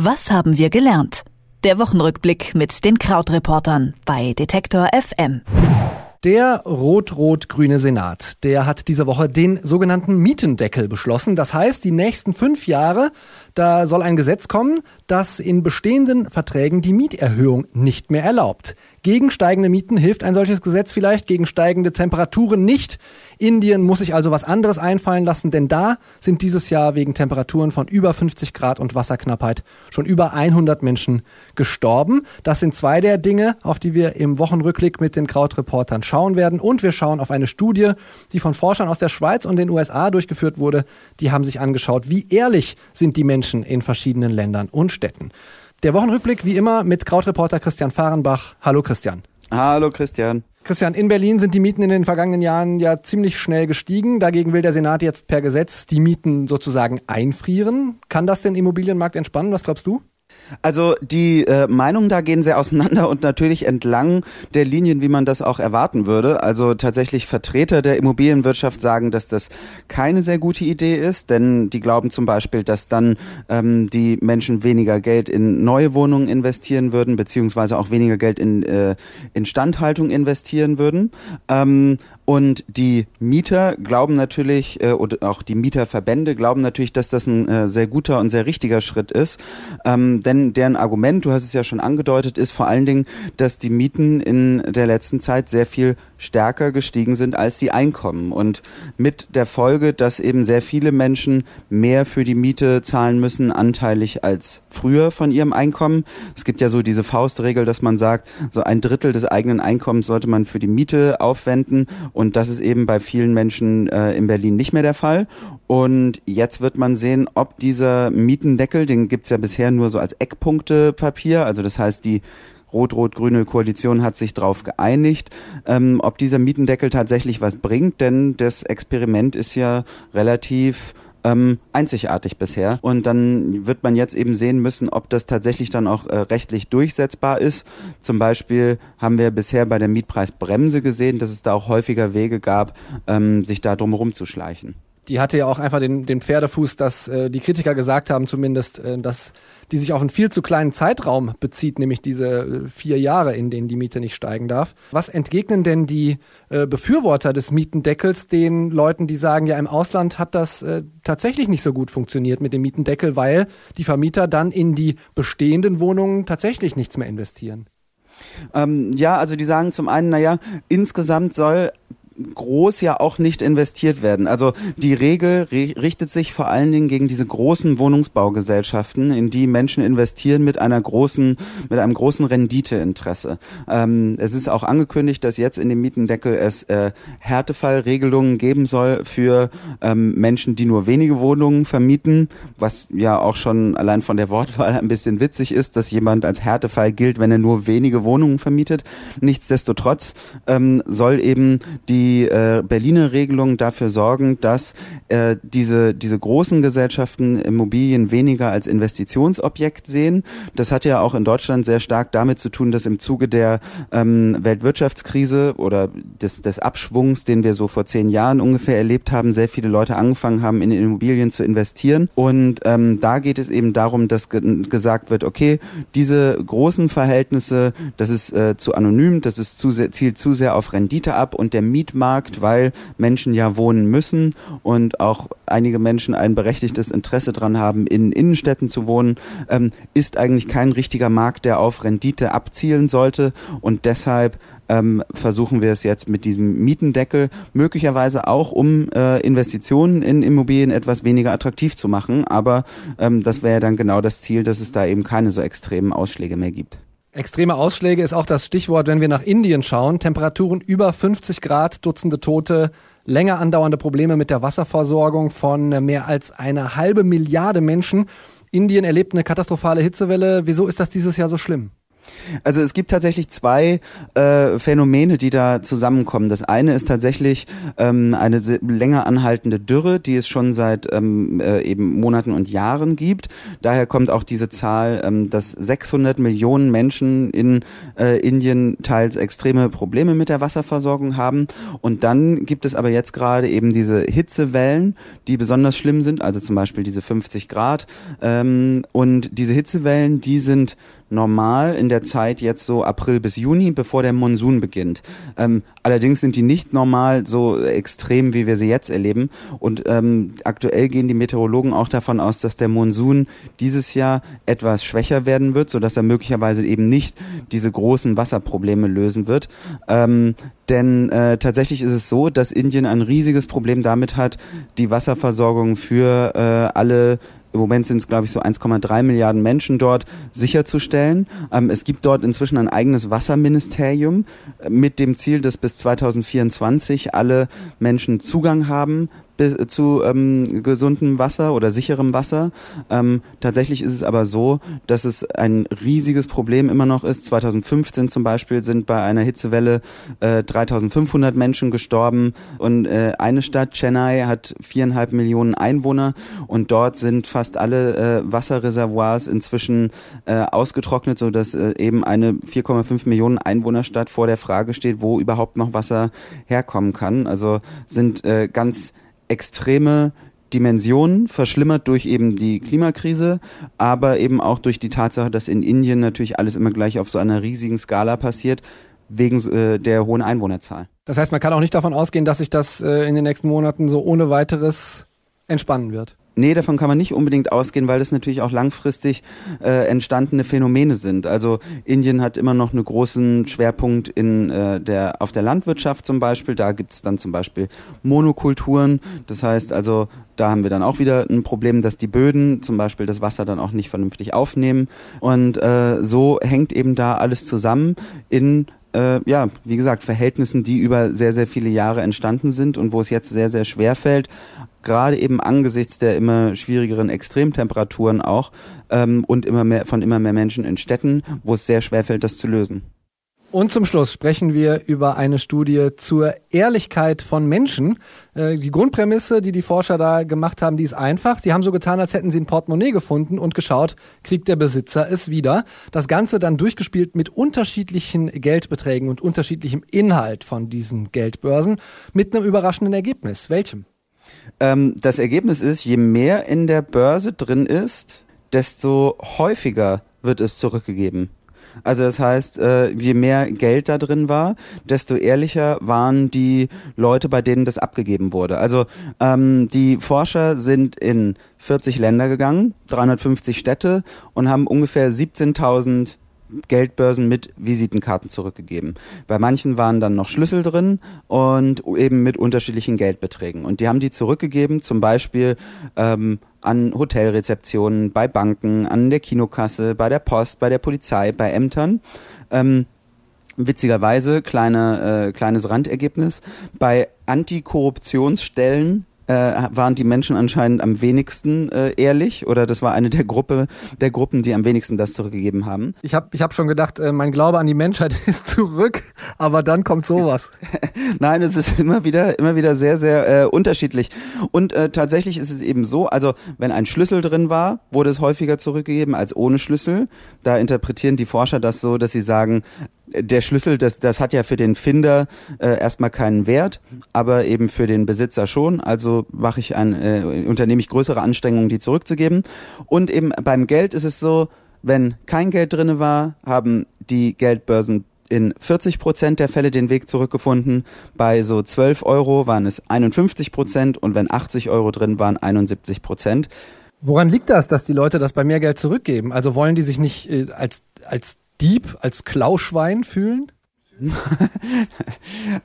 Was haben wir gelernt? Der Wochenrückblick mit den Krautreportern bei Detektor FM. Der rot-rot-grüne Senat, der hat diese Woche den sogenannten Mietendeckel beschlossen. Das heißt, die nächsten fünf Jahre, da soll ein Gesetz kommen, das in bestehenden Verträgen die Mieterhöhung nicht mehr erlaubt. Gegen steigende Mieten hilft ein solches Gesetz vielleicht, gegen steigende Temperaturen nicht. Indien muss sich also was anderes einfallen lassen, denn da sind dieses Jahr wegen Temperaturen von über 50 Grad und Wasserknappheit schon über 100 Menschen gestorben. Das sind zwei der Dinge, auf die wir im Wochenrückblick mit den Krautreportern schauen werden. Und wir schauen auf eine Studie, die von Forschern aus der Schweiz und den USA durchgeführt wurde. Die haben sich angeschaut, wie ehrlich sind die Menschen in verschiedenen Ländern und Städten. Der Wochenrückblick wie immer mit Krautreporter Christian Fahrenbach. Hallo Christian. Hallo Christian. Christian, in Berlin sind die Mieten in den vergangenen Jahren ja ziemlich schnell gestiegen. Dagegen will der Senat jetzt per Gesetz die Mieten sozusagen einfrieren. Kann das den Immobilienmarkt entspannen? Was glaubst du? Also die äh, Meinungen da gehen sehr auseinander und natürlich entlang der Linien, wie man das auch erwarten würde. Also tatsächlich Vertreter der Immobilienwirtschaft sagen, dass das keine sehr gute Idee ist, denn die glauben zum Beispiel, dass dann ähm, die Menschen weniger Geld in neue Wohnungen investieren würden, beziehungsweise auch weniger Geld in äh, Instandhaltung investieren würden. Ähm, und die Mieter glauben natürlich, äh, oder auch die Mieterverbände glauben natürlich, dass das ein äh, sehr guter und sehr richtiger Schritt ist. Ähm, denn deren Argument, du hast es ja schon angedeutet, ist vor allen Dingen, dass die Mieten in der letzten Zeit sehr viel stärker gestiegen sind als die Einkommen. Und mit der Folge, dass eben sehr viele Menschen mehr für die Miete zahlen müssen, anteilig als früher von ihrem Einkommen. Es gibt ja so diese Faustregel, dass man sagt, so ein Drittel des eigenen Einkommens sollte man für die Miete aufwenden. Und das ist eben bei vielen Menschen äh, in Berlin nicht mehr der Fall. Und jetzt wird man sehen, ob dieser Mietendeckel, den gibt's ja bisher nur so als Eckpunktepapier, also das heißt, die rot-rot-grüne Koalition hat sich darauf geeinigt, ähm, ob dieser Mietendeckel tatsächlich was bringt, denn das Experiment ist ja relativ ähm, einzigartig bisher. Und dann wird man jetzt eben sehen müssen, ob das tatsächlich dann auch äh, rechtlich durchsetzbar ist. Zum Beispiel haben wir bisher bei der Mietpreisbremse gesehen, dass es da auch häufiger Wege gab, ähm, sich da drum rumzuschleichen die hatte ja auch einfach den, den Pferdefuß, dass äh, die Kritiker gesagt haben, zumindest, äh, dass die sich auf einen viel zu kleinen Zeitraum bezieht, nämlich diese äh, vier Jahre, in denen die Miete nicht steigen darf. Was entgegnen denn die äh, Befürworter des Mietendeckels den Leuten, die sagen, ja, im Ausland hat das äh, tatsächlich nicht so gut funktioniert mit dem Mietendeckel, weil die Vermieter dann in die bestehenden Wohnungen tatsächlich nichts mehr investieren? Ähm, ja, also die sagen zum einen, naja, insgesamt soll groß ja auch nicht investiert werden. Also die Regel richtet sich vor allen Dingen gegen diese großen Wohnungsbaugesellschaften, in die Menschen investieren mit einer großen, mit einem großen Renditeinteresse. Ähm, es ist auch angekündigt, dass jetzt in dem Mietendeckel es äh, Härtefallregelungen geben soll für ähm, Menschen, die nur wenige Wohnungen vermieten, was ja auch schon allein von der Wortwahl ein bisschen witzig ist, dass jemand als Härtefall gilt, wenn er nur wenige Wohnungen vermietet. Nichtsdestotrotz ähm, soll eben die die äh, Berliner Regelung dafür sorgen, dass äh, diese, diese großen Gesellschaften Immobilien weniger als Investitionsobjekt sehen. Das hat ja auch in Deutschland sehr stark damit zu tun, dass im Zuge der ähm, Weltwirtschaftskrise oder des, des Abschwungs, den wir so vor zehn Jahren ungefähr erlebt haben, sehr viele Leute angefangen haben, in Immobilien zu investieren. Und ähm, da geht es eben darum, dass ge gesagt wird, okay, diese großen Verhältnisse, das ist äh, zu anonym, das ist zu sehr, zielt zu sehr auf Rendite ab und der Miet Mietmarkt, weil Menschen ja wohnen müssen und auch einige Menschen ein berechtigtes Interesse daran haben, in Innenstädten zu wohnen, ähm, ist eigentlich kein richtiger Markt, der auf Rendite abzielen sollte und deshalb ähm, versuchen wir es jetzt mit diesem Mietendeckel möglicherweise auch, um äh, Investitionen in Immobilien etwas weniger attraktiv zu machen. Aber ähm, das wäre dann genau das Ziel, dass es da eben keine so extremen Ausschläge mehr gibt. Extreme Ausschläge ist auch das Stichwort, wenn wir nach Indien schauen. Temperaturen über 50 Grad, Dutzende Tote, länger andauernde Probleme mit der Wasserversorgung von mehr als eine halbe Milliarde Menschen. Indien erlebt eine katastrophale Hitzewelle. Wieso ist das dieses Jahr so schlimm? Also es gibt tatsächlich zwei äh, Phänomene, die da zusammenkommen. Das eine ist tatsächlich ähm, eine länger anhaltende Dürre, die es schon seit ähm, äh, eben Monaten und Jahren gibt. Daher kommt auch diese Zahl, ähm, dass 600 Millionen Menschen in äh, Indien teils extreme Probleme mit der Wasserversorgung haben. Und dann gibt es aber jetzt gerade eben diese Hitzewellen, die besonders schlimm sind, also zum Beispiel diese 50 Grad. Ähm, und diese Hitzewellen, die sind normal in der Zeit jetzt so April bis Juni, bevor der Monsun beginnt. Ähm, allerdings sind die nicht normal so extrem, wie wir sie jetzt erleben. Und ähm, aktuell gehen die Meteorologen auch davon aus, dass der Monsun dieses Jahr etwas schwächer werden wird, sodass er möglicherweise eben nicht diese großen Wasserprobleme lösen wird. Ähm, denn äh, tatsächlich ist es so, dass Indien ein riesiges Problem damit hat, die Wasserversorgung für äh, alle im Moment sind es, glaube ich, so 1,3 Milliarden Menschen dort sicherzustellen. Ähm, es gibt dort inzwischen ein eigenes Wasserministerium äh, mit dem Ziel, dass bis 2024 alle Menschen Zugang haben zu ähm, gesundem Wasser oder sicherem Wasser. Ähm, tatsächlich ist es aber so, dass es ein riesiges Problem immer noch ist. 2015 zum Beispiel sind bei einer Hitzewelle äh, 3500 Menschen gestorben und äh, eine Stadt, Chennai, hat viereinhalb Millionen Einwohner und dort sind fast alle äh, Wasserreservoirs inzwischen äh, ausgetrocknet, so dass äh, eben eine 4,5 Millionen Einwohnerstadt vor der Frage steht, wo überhaupt noch Wasser herkommen kann. Also sind äh, ganz extreme Dimensionen, verschlimmert durch eben die Klimakrise, aber eben auch durch die Tatsache, dass in Indien natürlich alles immer gleich auf so einer riesigen Skala passiert, wegen äh, der hohen Einwohnerzahl. Das heißt, man kann auch nicht davon ausgehen, dass sich das äh, in den nächsten Monaten so ohne weiteres entspannen wird. Nee, davon kann man nicht unbedingt ausgehen, weil das natürlich auch langfristig äh, entstandene Phänomene sind. Also Indien hat immer noch einen großen Schwerpunkt in äh, der auf der Landwirtschaft zum Beispiel. Da gibt es dann zum Beispiel Monokulturen. Das heißt also, da haben wir dann auch wieder ein Problem, dass die Böden zum Beispiel das Wasser dann auch nicht vernünftig aufnehmen. Und äh, so hängt eben da alles zusammen in äh, ja, wie gesagt, Verhältnissen, die über sehr, sehr viele Jahre entstanden sind und wo es jetzt sehr, sehr schwer fällt, gerade eben angesichts der immer schwierigeren Extremtemperaturen auch ähm, und immer mehr von immer mehr Menschen in Städten, wo es sehr schwer fällt, das zu lösen. Und zum Schluss sprechen wir über eine Studie zur Ehrlichkeit von Menschen. Äh, die Grundprämisse, die die Forscher da gemacht haben, die ist einfach. Die haben so getan, als hätten sie ein Portemonnaie gefunden und geschaut, kriegt der Besitzer es wieder. Das Ganze dann durchgespielt mit unterschiedlichen Geldbeträgen und unterschiedlichem Inhalt von diesen Geldbörsen mit einem überraschenden Ergebnis. Welchem? Ähm, das Ergebnis ist, je mehr in der Börse drin ist, desto häufiger wird es zurückgegeben. Also das heißt, äh, je mehr Geld da drin war, desto ehrlicher waren die Leute, bei denen das abgegeben wurde. Also ähm, die Forscher sind in 40 Länder gegangen, 350 Städte und haben ungefähr 17.000 Geldbörsen mit Visitenkarten zurückgegeben. Bei manchen waren dann noch Schlüssel drin und eben mit unterschiedlichen Geldbeträgen. Und die haben die zurückgegeben, zum Beispiel ähm, an Hotelrezeptionen, bei Banken, an der Kinokasse, bei der Post, bei der Polizei, bei Ämtern. Ähm, witzigerweise, kleine, äh, kleines Randergebnis, bei Antikorruptionsstellen äh, waren die Menschen anscheinend am wenigsten äh, ehrlich oder das war eine der Gruppe der Gruppen, die am wenigsten das zurückgegeben haben. Ich habe ich hab schon gedacht, äh, mein Glaube an die Menschheit ist zurück, aber dann kommt sowas. Nein, es ist immer wieder immer wieder sehr sehr äh, unterschiedlich und äh, tatsächlich ist es eben so, also wenn ein Schlüssel drin war, wurde es häufiger zurückgegeben als ohne Schlüssel. Da interpretieren die Forscher das so, dass sie sagen, der Schlüssel, das, das hat ja für den Finder äh, erstmal keinen Wert, aber eben für den Besitzer schon. Also mache ich ein, äh, unternehme ich größere Anstrengungen, die zurückzugeben. Und eben beim Geld ist es so, wenn kein Geld drinne war, haben die Geldbörsen in 40 Prozent der Fälle den Weg zurückgefunden. Bei so 12 Euro waren es 51 Prozent und wenn 80 Euro drin waren, 71 Prozent. Woran liegt das, dass die Leute das bei mehr Geld zurückgeben? Also wollen die sich nicht äh, als, als Dieb, als Klauschwein fühlen?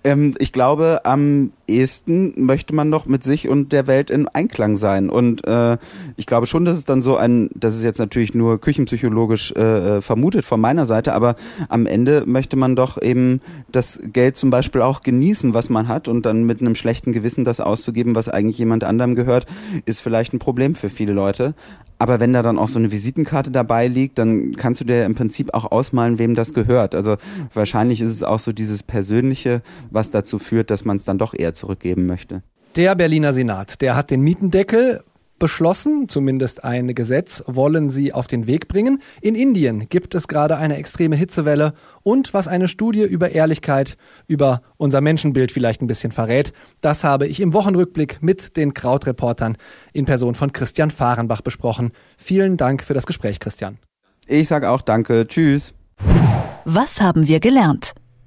ähm, ich glaube, am ehesten möchte man doch mit sich und der Welt in Einklang sein. Und äh, ich glaube schon, dass es dann so ein, das ist jetzt natürlich nur küchenpsychologisch äh, vermutet von meiner Seite, aber am Ende möchte man doch eben das Geld zum Beispiel auch genießen, was man hat und dann mit einem schlechten Gewissen das auszugeben, was eigentlich jemand anderem gehört, ist vielleicht ein Problem für viele Leute. Aber wenn da dann auch so eine Visitenkarte dabei liegt, dann kannst du dir im Prinzip auch ausmalen, wem das gehört. Also wahrscheinlich ist es auch so dieses Persönliche, was dazu führt, dass man es dann doch eher zurückgeben möchte. Der Berliner Senat, der hat den Mietendeckel beschlossen, zumindest ein Gesetz, wollen sie auf den Weg bringen. In Indien gibt es gerade eine extreme Hitzewelle und was eine Studie über Ehrlichkeit, über unser Menschenbild vielleicht ein bisschen verrät, das habe ich im Wochenrückblick mit den Krautreportern in Person von Christian Fahrenbach besprochen. Vielen Dank für das Gespräch, Christian. Ich sage auch danke. Tschüss. Was haben wir gelernt?